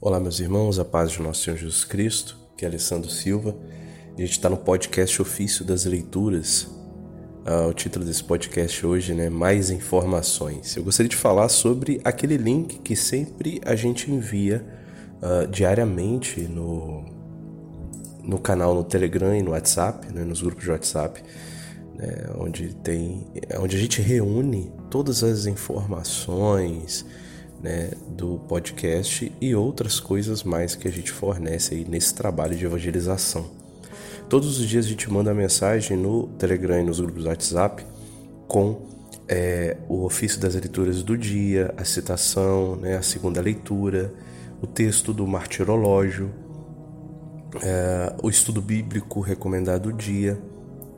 Olá, meus irmãos, a paz de nosso Senhor Jesus Cristo, que é Alessandro Silva. A gente está no podcast Ofício das Leituras. Ah, o título desse podcast hoje, né? Mais informações. Eu gostaria de falar sobre aquele link que sempre a gente envia uh, diariamente no, no canal no Telegram e no WhatsApp, né? nos grupos de WhatsApp, né? onde tem, onde a gente reúne todas as informações né, do podcast e outras coisas mais que a gente fornece aí nesse trabalho de evangelização. Todos os dias a gente manda mensagem no Telegram e nos grupos do WhatsApp com é, o ofício das leituras do dia, a citação, né, a segunda leitura, o texto do martirológio, é, o estudo bíblico recomendado do dia,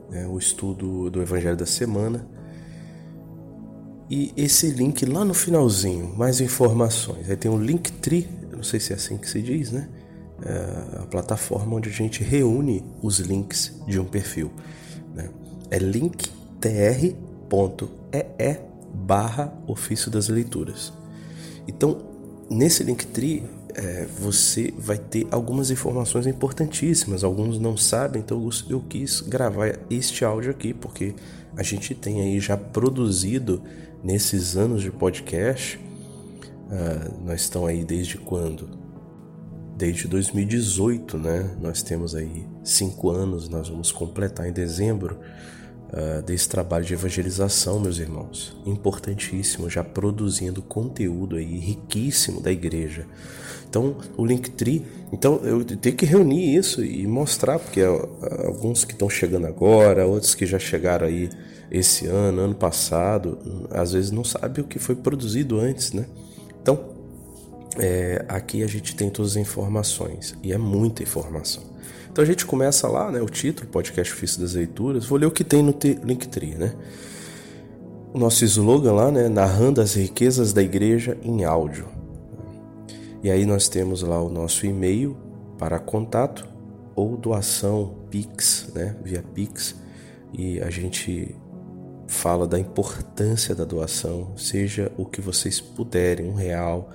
né, o estudo do Evangelho da semana e esse link lá no finalzinho, mais informações. Aí tem o Linktree, não sei se é assim que se diz, né? É a plataforma onde a gente reúne os links de um perfil. Né? É linktr.ee barra ofício das leituras. Então, nesse Linktree, é, você vai ter algumas informações importantíssimas. Alguns não sabem, então eu quis gravar este áudio aqui, porque a gente tem aí já produzido nesses anos de podcast, uh, nós estamos aí desde quando? Desde 2018, né? Nós temos aí cinco anos, nós vamos completar em dezembro uh, desse trabalho de evangelização, meus irmãos. Importantíssimo, já produzindo conteúdo aí riquíssimo da igreja. Então, o Linktree, então eu tenho que reunir isso e mostrar, porque alguns que estão chegando agora, outros que já chegaram aí esse ano, ano passado, às vezes não sabe o que foi produzido antes, né? Então, é, aqui a gente tem todas as informações e é muita informação. Então a gente começa lá, né? O título, podcast Ofício das Leituras. Vou ler o que tem no Linktree, né? O nosso slogan lá, né? Narrando as riquezas da igreja em áudio. E aí nós temos lá o nosso e-mail para contato ou doação Pix, né? Via Pix. E a gente fala da importância da doação, seja o que vocês puderem, um real,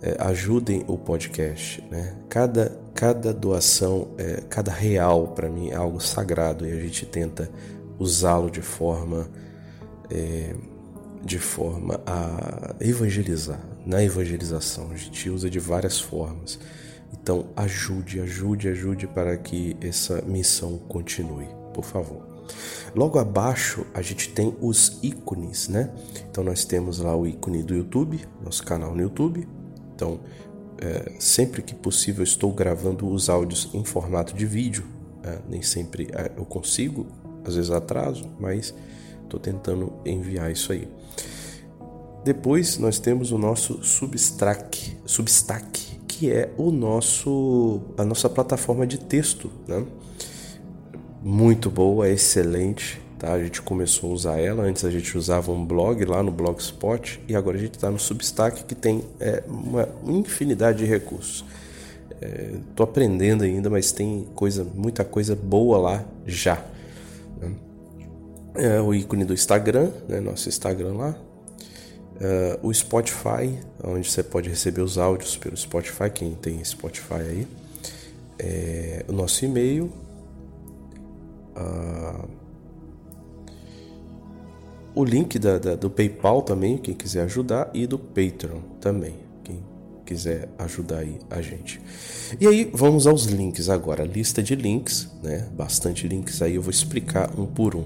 é, ajudem o podcast, né? Cada, cada doação, é, cada real para mim é algo sagrado e a gente tenta usá-lo de forma é, de forma a evangelizar, na evangelização a gente usa de várias formas. Então ajude, ajude, ajude para que essa missão continue, por favor. Logo abaixo a gente tem os ícones, né? Então nós temos lá o ícone do YouTube, nosso canal no YouTube. Então é, sempre que possível estou gravando os áudios em formato de vídeo. É, nem sempre é, eu consigo, às vezes atraso, mas estou tentando enviar isso aí. Depois nós temos o nosso Substack, Substack, que é o nosso a nossa plataforma de texto, né? muito boa, excelente. Tá? A gente começou a usar ela. Antes a gente usava um blog lá no Blogspot e agora a gente está no Substack que tem é, uma infinidade de recursos. Estou é, aprendendo ainda, mas tem coisa, muita coisa boa lá já. Né? É, o ícone do Instagram, né? nosso Instagram lá. É, o Spotify, onde você pode receber os áudios pelo Spotify, quem tem Spotify aí. É, o nosso e-mail, ah, o link da, da, do PayPal também, quem quiser ajudar, e do Patreon também, quem quiser ajudar aí a gente. E aí vamos aos links agora, lista de links, né? Bastante links aí, eu vou explicar um por um.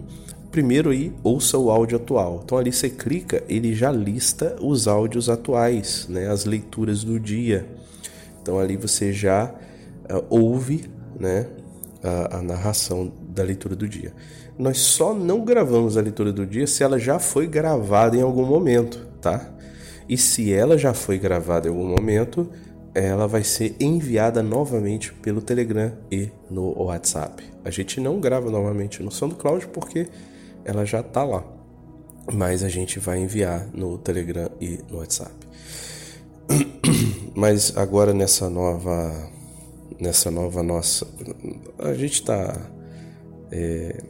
Primeiro aí, ouça o áudio atual. Então ali você clica, ele já lista os áudios atuais, né? As leituras do dia. Então ali você já uh, ouve, né? A, a narração da leitura do dia. Nós só não gravamos a leitura do dia se ela já foi gravada em algum momento, tá? E se ela já foi gravada em algum momento, ela vai ser enviada novamente pelo Telegram e no WhatsApp. A gente não grava novamente no SoundCloud porque ela já está lá, mas a gente vai enviar no Telegram e no WhatsApp. Mas agora nessa nova, nessa nova nossa, a gente está é,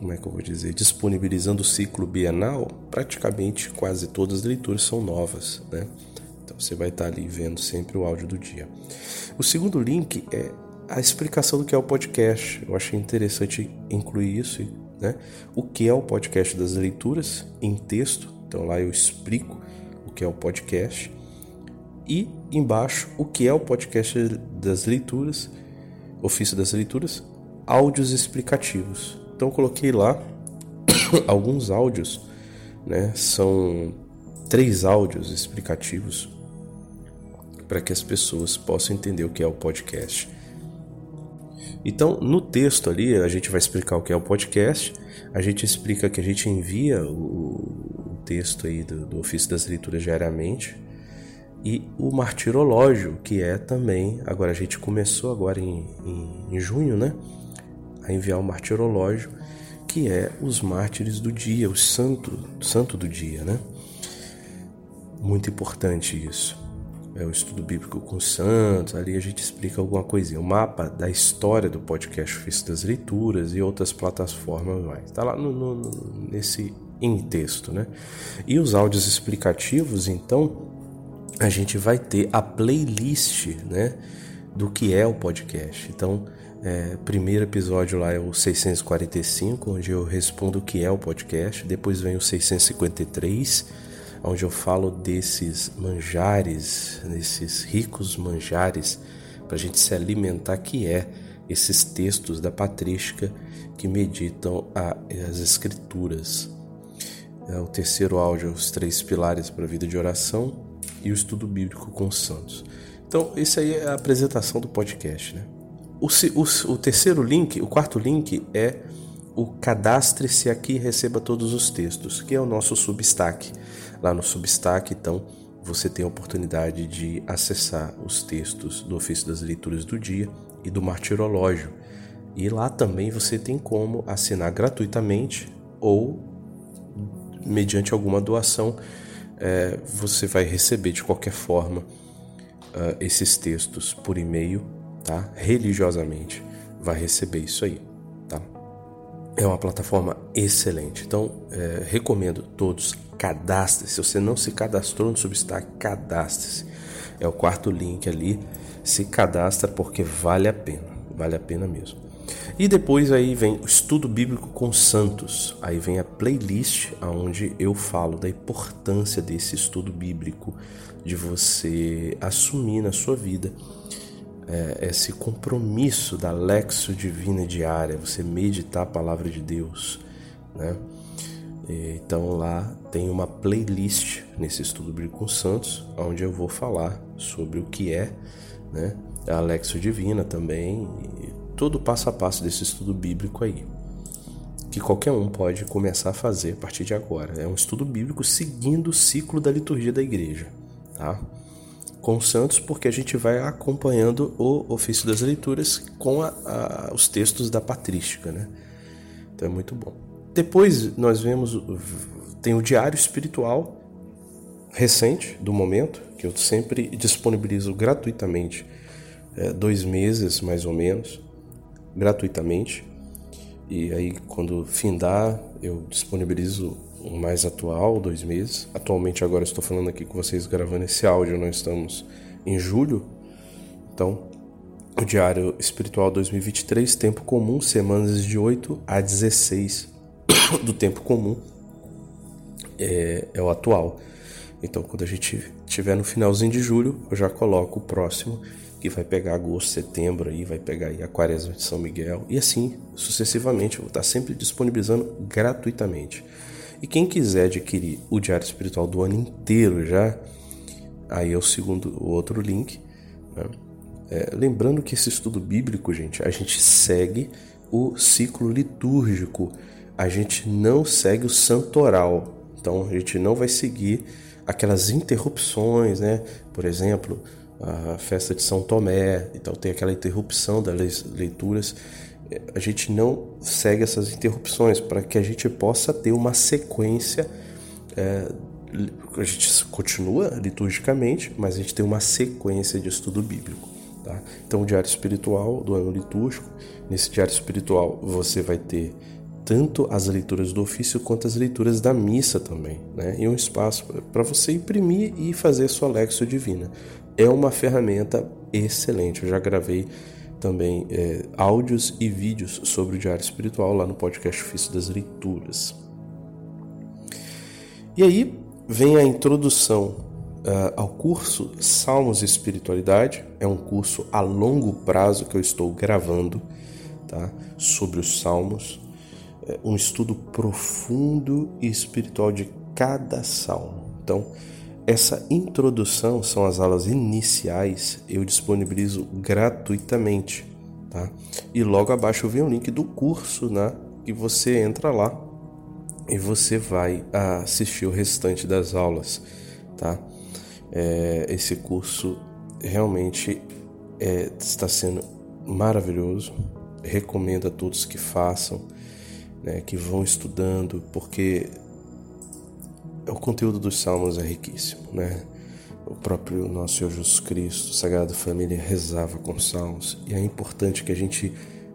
como é que eu vou dizer, disponibilizando o ciclo bienal, praticamente quase todas as leituras são novas, né? Então Você vai estar ali vendo sempre o áudio do dia. O segundo link é a explicação do que é o podcast. Eu achei interessante incluir isso, né? O que é o podcast das leituras em texto. Então lá eu explico o que é o podcast. E embaixo o que é o podcast das leituras, ofício das leituras, áudios explicativos. Então coloquei lá alguns áudios, né? São três áudios explicativos para que as pessoas possam entender o que é o podcast. Então, no texto ali, a gente vai explicar o que é o podcast, a gente explica que a gente envia o, o texto aí do, do ofício das leituras diariamente e o martirológio, que é também, agora a gente começou agora em, em, em junho, né, a enviar o martirológio, que é os mártires do dia, o santo, santo do dia, né? Muito importante isso. É o estudo bíblico com santos, ali a gente explica alguma coisinha. O mapa da história do podcast Ofício das Leituras e outras plataformas mais. Está lá no, no, nesse em texto, né? E os áudios explicativos, então, a gente vai ter a playlist, né? Do que é o podcast. Então, é, primeiro episódio lá é o 645, onde eu respondo o que é o podcast. Depois vem o 653, onde eu falo desses manjares, desses ricos manjares, para a gente se alimentar, que é esses textos da patrística que meditam a, as escrituras. É, o terceiro áudio, os três pilares para a vida de oração e o estudo bíblico com os santos. Então, isso aí é a apresentação do podcast, né? O, o, o terceiro link, o quarto link é o cadastre-se aqui e receba todos os textos, que é o nosso Substack. Lá no Substack, então, você tem a oportunidade de acessar os textos do ofício das leituras do dia e do martirológio. E lá também você tem como assinar gratuitamente ou mediante alguma doação, é, você vai receber de qualquer forma uh, esses textos por e-mail tá? Religiosamente vai receber isso aí, tá? É uma plataforma excelente. Então, é, recomendo todos cadastre-se. Se você não se cadastrou no Substack, cadastre-se. É o quarto link ali. Se cadastra porque vale a pena, vale a pena mesmo. E depois aí vem o estudo bíblico com santos. Aí vem a playlist onde eu falo da importância desse estudo bíblico, de você assumir na sua vida é, esse compromisso da lexo divina diária, você meditar a palavra de Deus, né? Então lá tem uma playlist nesse estudo bíblico com santos, onde eu vou falar sobre o que é, né? A lexo divina também, todo o passo a passo desse estudo bíblico aí, que qualquer um pode começar a fazer a partir de agora. É um estudo bíblico seguindo o ciclo da liturgia da igreja, tá? com os santos, porque a gente vai acompanhando o ofício das leituras com a, a, os textos da patrística, né? Então é muito bom. Depois nós vemos, tem o diário espiritual recente do momento, que eu sempre disponibilizo gratuitamente, é, dois meses mais ou menos, gratuitamente. E aí quando findar, eu disponibilizo o mais atual, dois meses. Atualmente, agora estou falando aqui com vocês gravando esse áudio, nós estamos em julho. Então, o Diário Espiritual 2023, tempo comum, semanas de 8 a 16 do tempo comum, é, é o atual. Então, quando a gente estiver no finalzinho de julho, eu já coloco o próximo, que vai pegar agosto, setembro, aí vai pegar aí a quaresma de São Miguel, e assim sucessivamente. Eu vou estar sempre disponibilizando gratuitamente. E quem quiser adquirir o Diário Espiritual do ano inteiro já, aí é o segundo, o outro link. Né? É, lembrando que esse estudo bíblico, gente, a gente segue o ciclo litúrgico, a gente não segue o santoral. Então a gente não vai seguir aquelas interrupções, né? Por exemplo, a festa de São Tomé, então tem aquela interrupção das leituras a gente não segue essas interrupções para que a gente possa ter uma sequência. É, a gente continua liturgicamente, mas a gente tem uma sequência de estudo bíblico. Tá? Então, o diário espiritual do ano litúrgico, nesse diário espiritual você vai ter tanto as leituras do ofício quanto as leituras da missa também, né? E um espaço para você imprimir e fazer sua Lexio Divina. É uma ferramenta excelente. Eu já gravei também é, áudios e vídeos sobre o Diário Espiritual lá no podcast Ofício das Leituras. E aí vem a introdução uh, ao curso Salmos e Espiritualidade. É um curso a longo prazo que eu estou gravando tá? sobre os Salmos. É um estudo profundo e espiritual de cada salmo. Então, essa introdução são as aulas iniciais, eu disponibilizo gratuitamente, tá? E logo abaixo vem o link do curso, né? Que você entra lá e você vai assistir o restante das aulas, tá? É, esse curso realmente é, está sendo maravilhoso. Recomendo a todos que façam, né, que vão estudando, porque o conteúdo dos salmos é riquíssimo, né? O próprio nosso Senhor Jesus Cristo, Sagrada Família, rezava com salmos e é importante que a gente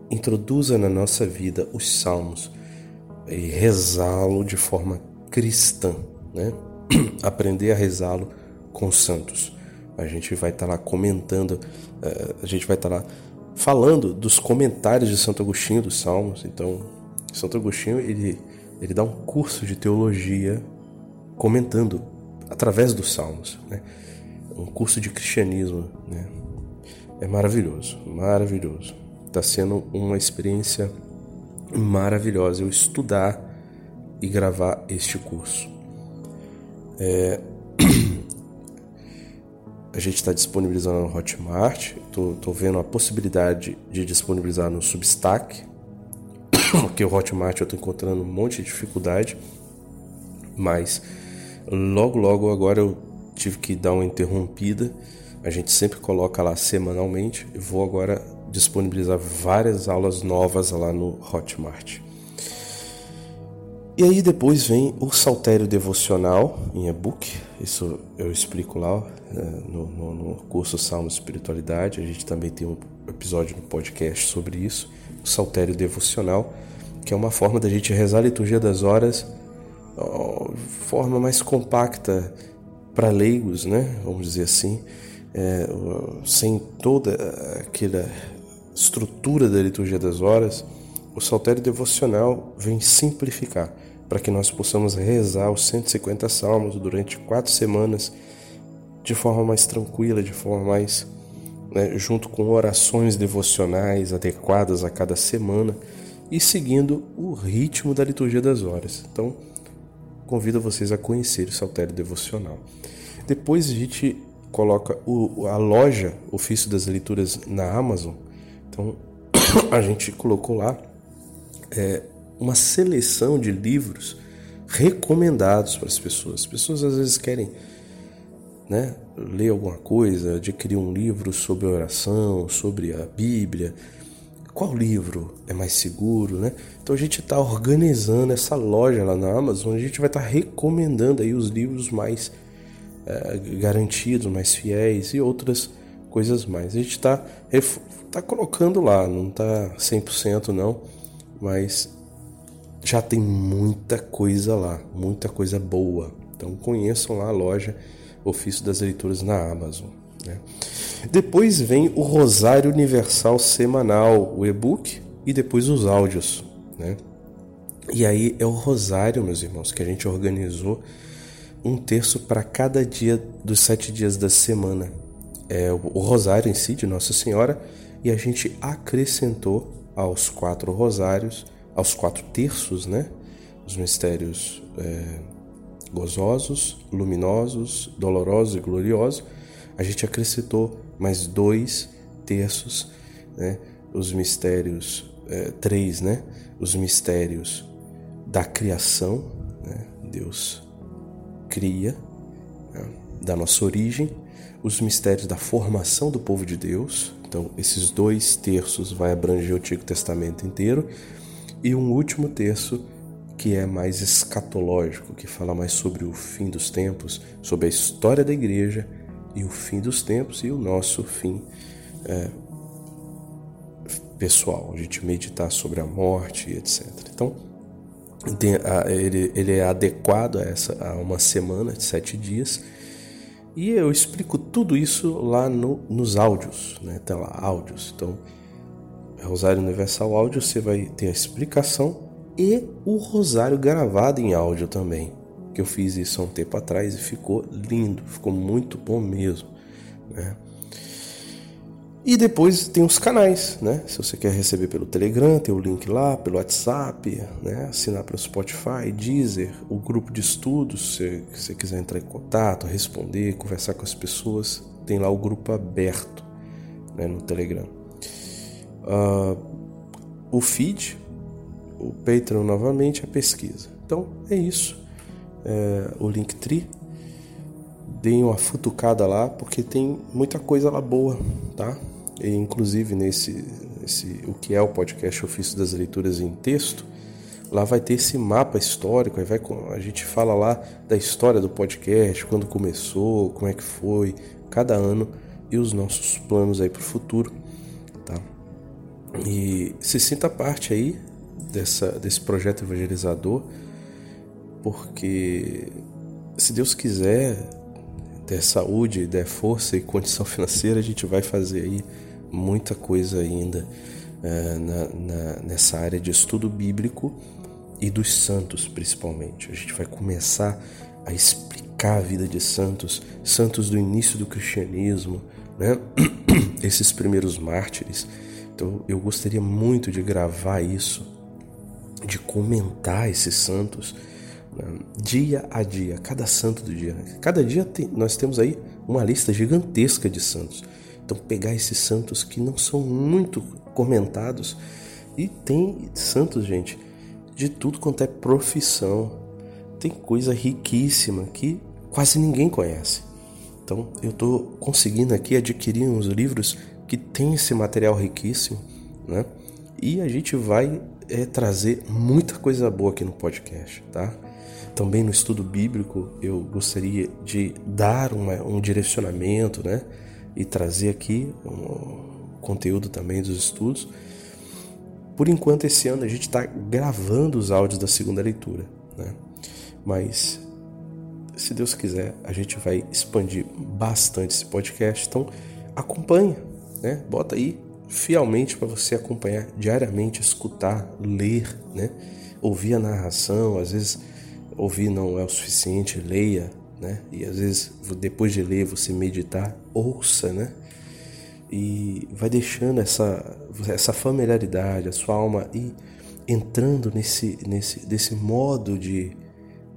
introduza na nossa vida os salmos e rezá-lo de forma cristã, né? Aprender a rezá-lo com os santos. A gente vai estar tá lá comentando, eh, a gente vai estar tá lá falando dos comentários de Santo Agostinho dos Salmos. Então, Santo Agostinho ele ele dá um curso de teologia comentando através dos salmos, né? um curso de cristianismo, né? é maravilhoso, maravilhoso. Está sendo uma experiência maravilhosa eu estudar e gravar este curso. É... A gente está disponibilizando no Hotmart, estou vendo a possibilidade de disponibilizar no Substack, porque o Hotmart eu estou encontrando um monte de dificuldade, mas Logo, logo agora eu tive que dar uma interrompida. A gente sempre coloca lá semanalmente. Eu vou agora disponibilizar várias aulas novas lá no Hotmart. E aí depois vem o Saltério Devocional em e-book. Isso eu explico lá né, no, no, no curso Salmo Espiritualidade. A gente também tem um episódio no podcast sobre isso. O Saltério Devocional, que é uma forma da gente rezar a liturgia das horas forma mais compacta para leigos, né? Vamos dizer assim, é, sem toda aquela estrutura da liturgia das horas, o saltério devocional vem simplificar para que nós possamos rezar os 150 salmos durante quatro semanas de forma mais tranquila, de forma mais né, junto com orações devocionais adequadas a cada semana e seguindo o ritmo da liturgia das horas. Então, convido vocês a conhecer o Saltério Devocional. Depois a gente coloca o, a loja Ofício das Leituras na Amazon. Então a gente colocou lá é, uma seleção de livros recomendados para as pessoas. As pessoas às vezes querem né, ler alguma coisa, adquirir um livro sobre oração, sobre a Bíblia qual livro é mais seguro, né? Então a gente está organizando essa loja lá na Amazon, a gente vai estar tá recomendando aí os livros mais é, garantidos, mais fiéis e outras coisas mais. A gente está tá colocando lá, não está 100% não, mas já tem muita coisa lá, muita coisa boa. Então conheçam lá a loja Ofício das Leituras na Amazon. Né? Depois vem o Rosário Universal Semanal, o e-book e depois os áudios. Né? E aí é o Rosário, meus irmãos, que a gente organizou um terço para cada dia dos sete dias da semana. É o Rosário em si, de Nossa Senhora, e a gente acrescentou aos quatro rosários, aos quatro terços, né? Os mistérios é, gozosos, luminosos, dolorosos e gloriosos a gente acrescentou mais dois terços, né? os mistérios, é, três, né? os mistérios da criação, né? Deus cria, né? da nossa origem, os mistérios da formação do povo de Deus, então esses dois terços vai abranger o Antigo Testamento inteiro, e um último terço que é mais escatológico, que fala mais sobre o fim dos tempos, sobre a história da igreja e o fim dos tempos e o nosso fim é, pessoal, a gente meditar sobre a morte e etc. Então, ele, ele é adequado a, essa, a uma semana de sete dias. E eu explico tudo isso lá no, nos áudios, né? Tem lá áudios. Então, Rosário Universal Áudio, você vai ter a explicação e o rosário gravado em áudio também. Que eu fiz isso há um tempo atrás e ficou lindo, ficou muito bom mesmo. Né? E depois tem os canais, né? Se você quer receber pelo Telegram, tem o link lá, pelo WhatsApp, né? Assinar pelo Spotify, Deezer, o grupo de estudos, se você quiser entrar em contato, responder, conversar com as pessoas, tem lá o grupo aberto né? no Telegram. Uh, o feed, o Patreon novamente, a pesquisa. Então é isso. É, o Linktree deem uma futucada lá, porque tem muita coisa lá boa, tá? E, inclusive nesse, esse, o que é o podcast Ofício das Leituras em Texto, lá vai ter esse mapa histórico, aí vai, a gente fala lá da história do podcast, quando começou, como é que foi, cada ano e os nossos planos aí para o futuro, tá? E se sinta parte aí dessa, desse projeto evangelizador, porque se Deus quiser, der saúde, der força e condição financeira, a gente vai fazer aí muita coisa ainda é, na, na, nessa área de estudo bíblico e dos santos, principalmente. A gente vai começar a explicar a vida de santos, santos do início do cristianismo, né? esses primeiros mártires. Então eu gostaria muito de gravar isso, de comentar esses santos dia a dia, cada santo do dia. Cada dia tem, nós temos aí uma lista gigantesca de santos. Então, pegar esses santos que não são muito comentados e tem santos, gente, de tudo quanto é profissão. Tem coisa riquíssima que quase ninguém conhece. Então, eu estou conseguindo aqui adquirir uns livros que tem esse material riquíssimo, né? E a gente vai é, trazer muita coisa boa aqui no podcast, tá? Também no estudo bíblico eu gostaria de dar uma, um direcionamento, né? E trazer aqui um conteúdo também dos estudos. Por enquanto, esse ano a gente está gravando os áudios da segunda leitura, né? Mas, se Deus quiser, a gente vai expandir bastante esse podcast. Então, acompanha, né? Bota aí fielmente para você acompanhar diariamente, escutar, ler, né? Ouvir a narração, às vezes ouvir não é o suficiente, leia, né? E às vezes depois de ler, você meditar, ouça, né? E vai deixando essa essa familiaridade, a sua alma ir entrando nesse nesse desse modo de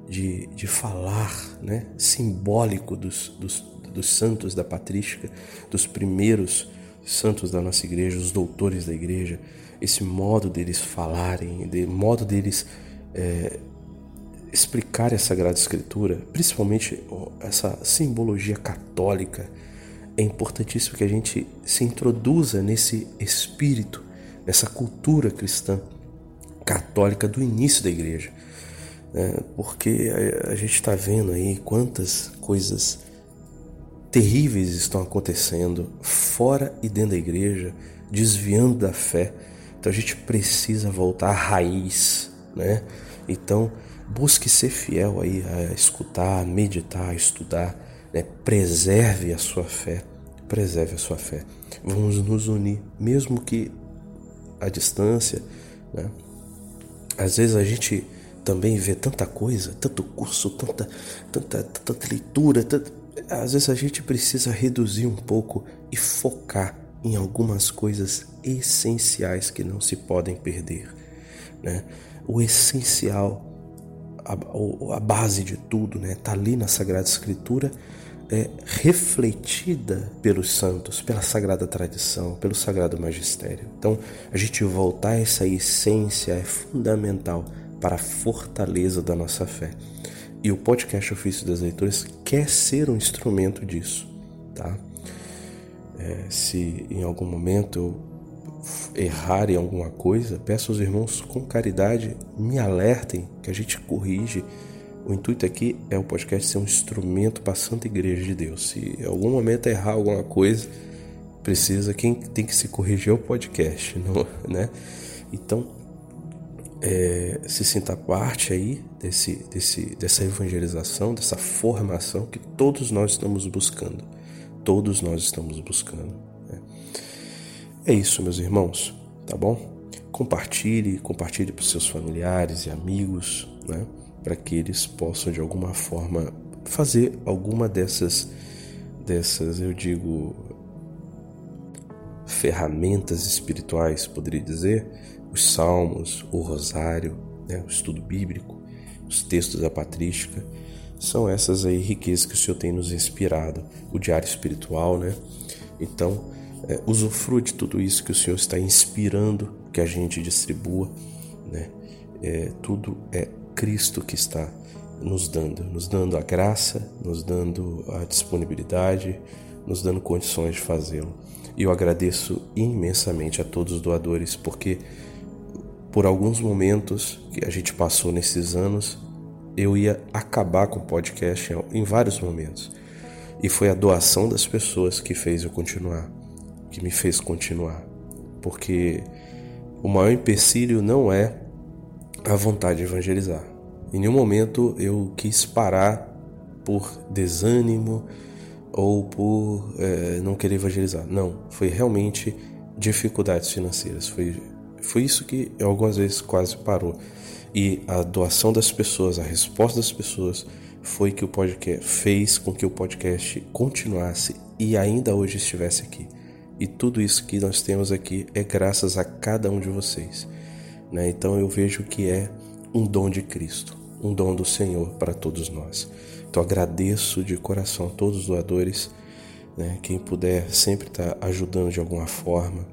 de, de falar, né? Simbólico dos, dos, dos santos da patrística, dos primeiros santos da nossa igreja, os doutores da igreja, esse modo deles falarem, de modo deles é, explicar a Sagrada Escritura, principalmente essa simbologia católica, é importantíssimo que a gente se introduza nesse espírito, nessa cultura cristã católica do início da igreja. É, porque a, a gente está vendo aí quantas coisas terríveis estão acontecendo fora e dentro da igreja, desviando da fé. Então a gente precisa voltar à raiz, né? Então, Busque ser fiel aí a escutar, a meditar, a estudar. Né? Preserve a sua fé. Preserve a sua fé. Vamos nos unir, mesmo que à distância. Né? Às vezes a gente também vê tanta coisa, tanto curso, tanta, tanta, tanta leitura. Tanta... Às vezes a gente precisa reduzir um pouco e focar em algumas coisas essenciais que não se podem perder. Né? O essencial a, a base de tudo, né? Tá ali na Sagrada Escritura, é refletida pelos santos, pela sagrada tradição, pelo sagrado magistério. Então, a gente voltar a essa essência é fundamental para a fortaleza da nossa fé. E o podcast Ofício das Leituras quer ser um instrumento disso, tá? É, se em algum momento eu errar em alguma coisa, peço aos irmãos com caridade me alertem que a gente corrige. O intuito aqui é o podcast ser um instrumento para a Santa Igreja de Deus. Se em algum momento errar alguma coisa, precisa quem tem que se corrigir é o podcast, não, né? Então, é, se sinta parte aí desse, desse, dessa evangelização, dessa formação que todos nós estamos buscando. Todos nós estamos buscando. É isso, meus irmãos, tá bom? Compartilhe, compartilhe para seus familiares e amigos, né? Para que eles possam de alguma forma fazer alguma dessas, dessas, eu digo, ferramentas espirituais, poderia dizer, os salmos, o rosário, né, o estudo bíblico, os textos da patrística, são essas aí riquezas que o Senhor tem nos inspirado, o diário espiritual, né? Então, é, usufrua de tudo isso que o Senhor está inspirando que a gente distribua, né? É, tudo é Cristo que está nos dando, nos dando a graça, nos dando a disponibilidade, nos dando condições de fazê-lo. E eu agradeço imensamente a todos os doadores, porque por alguns momentos que a gente passou nesses anos, eu ia acabar com o podcast em vários momentos. E foi a doação das pessoas que fez eu continuar, que me fez continuar. Porque o maior empecilho não é a vontade de evangelizar. Em nenhum momento eu quis parar por desânimo ou por é, não querer evangelizar. Não, foi realmente dificuldades financeiras. Foi foi isso que algumas vezes quase parou. E a doação das pessoas, a resposta das pessoas foi que o podcast fez com que o podcast continuasse e ainda hoje estivesse aqui. E tudo isso que nós temos aqui é graças a cada um de vocês. Né? Então eu vejo que é um dom de Cristo, um dom do Senhor para todos nós. Então agradeço de coração a todos os doadores, né? quem puder sempre estar tá ajudando de alguma forma,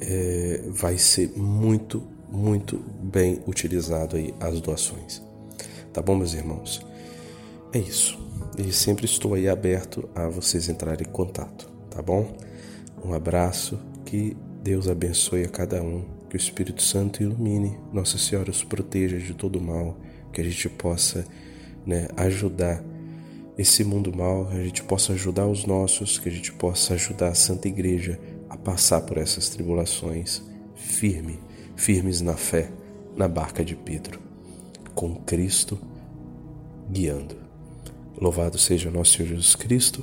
é, vai ser muito, muito bem utilizado aí as doações. Tá bom, meus irmãos? É isso. E sempre estou aí aberto a vocês entrarem em contato, tá bom? Um abraço, que Deus abençoe a cada um, que o Espírito Santo ilumine, Nossa Senhora os proteja de todo mal, que a gente possa né, ajudar esse mundo mal, que a gente possa ajudar os nossos, que a gente possa ajudar a Santa Igreja a passar por essas tribulações firme, firmes na fé, na barca de Pedro, com Cristo guiando. Louvado seja nosso Senhor Jesus Cristo,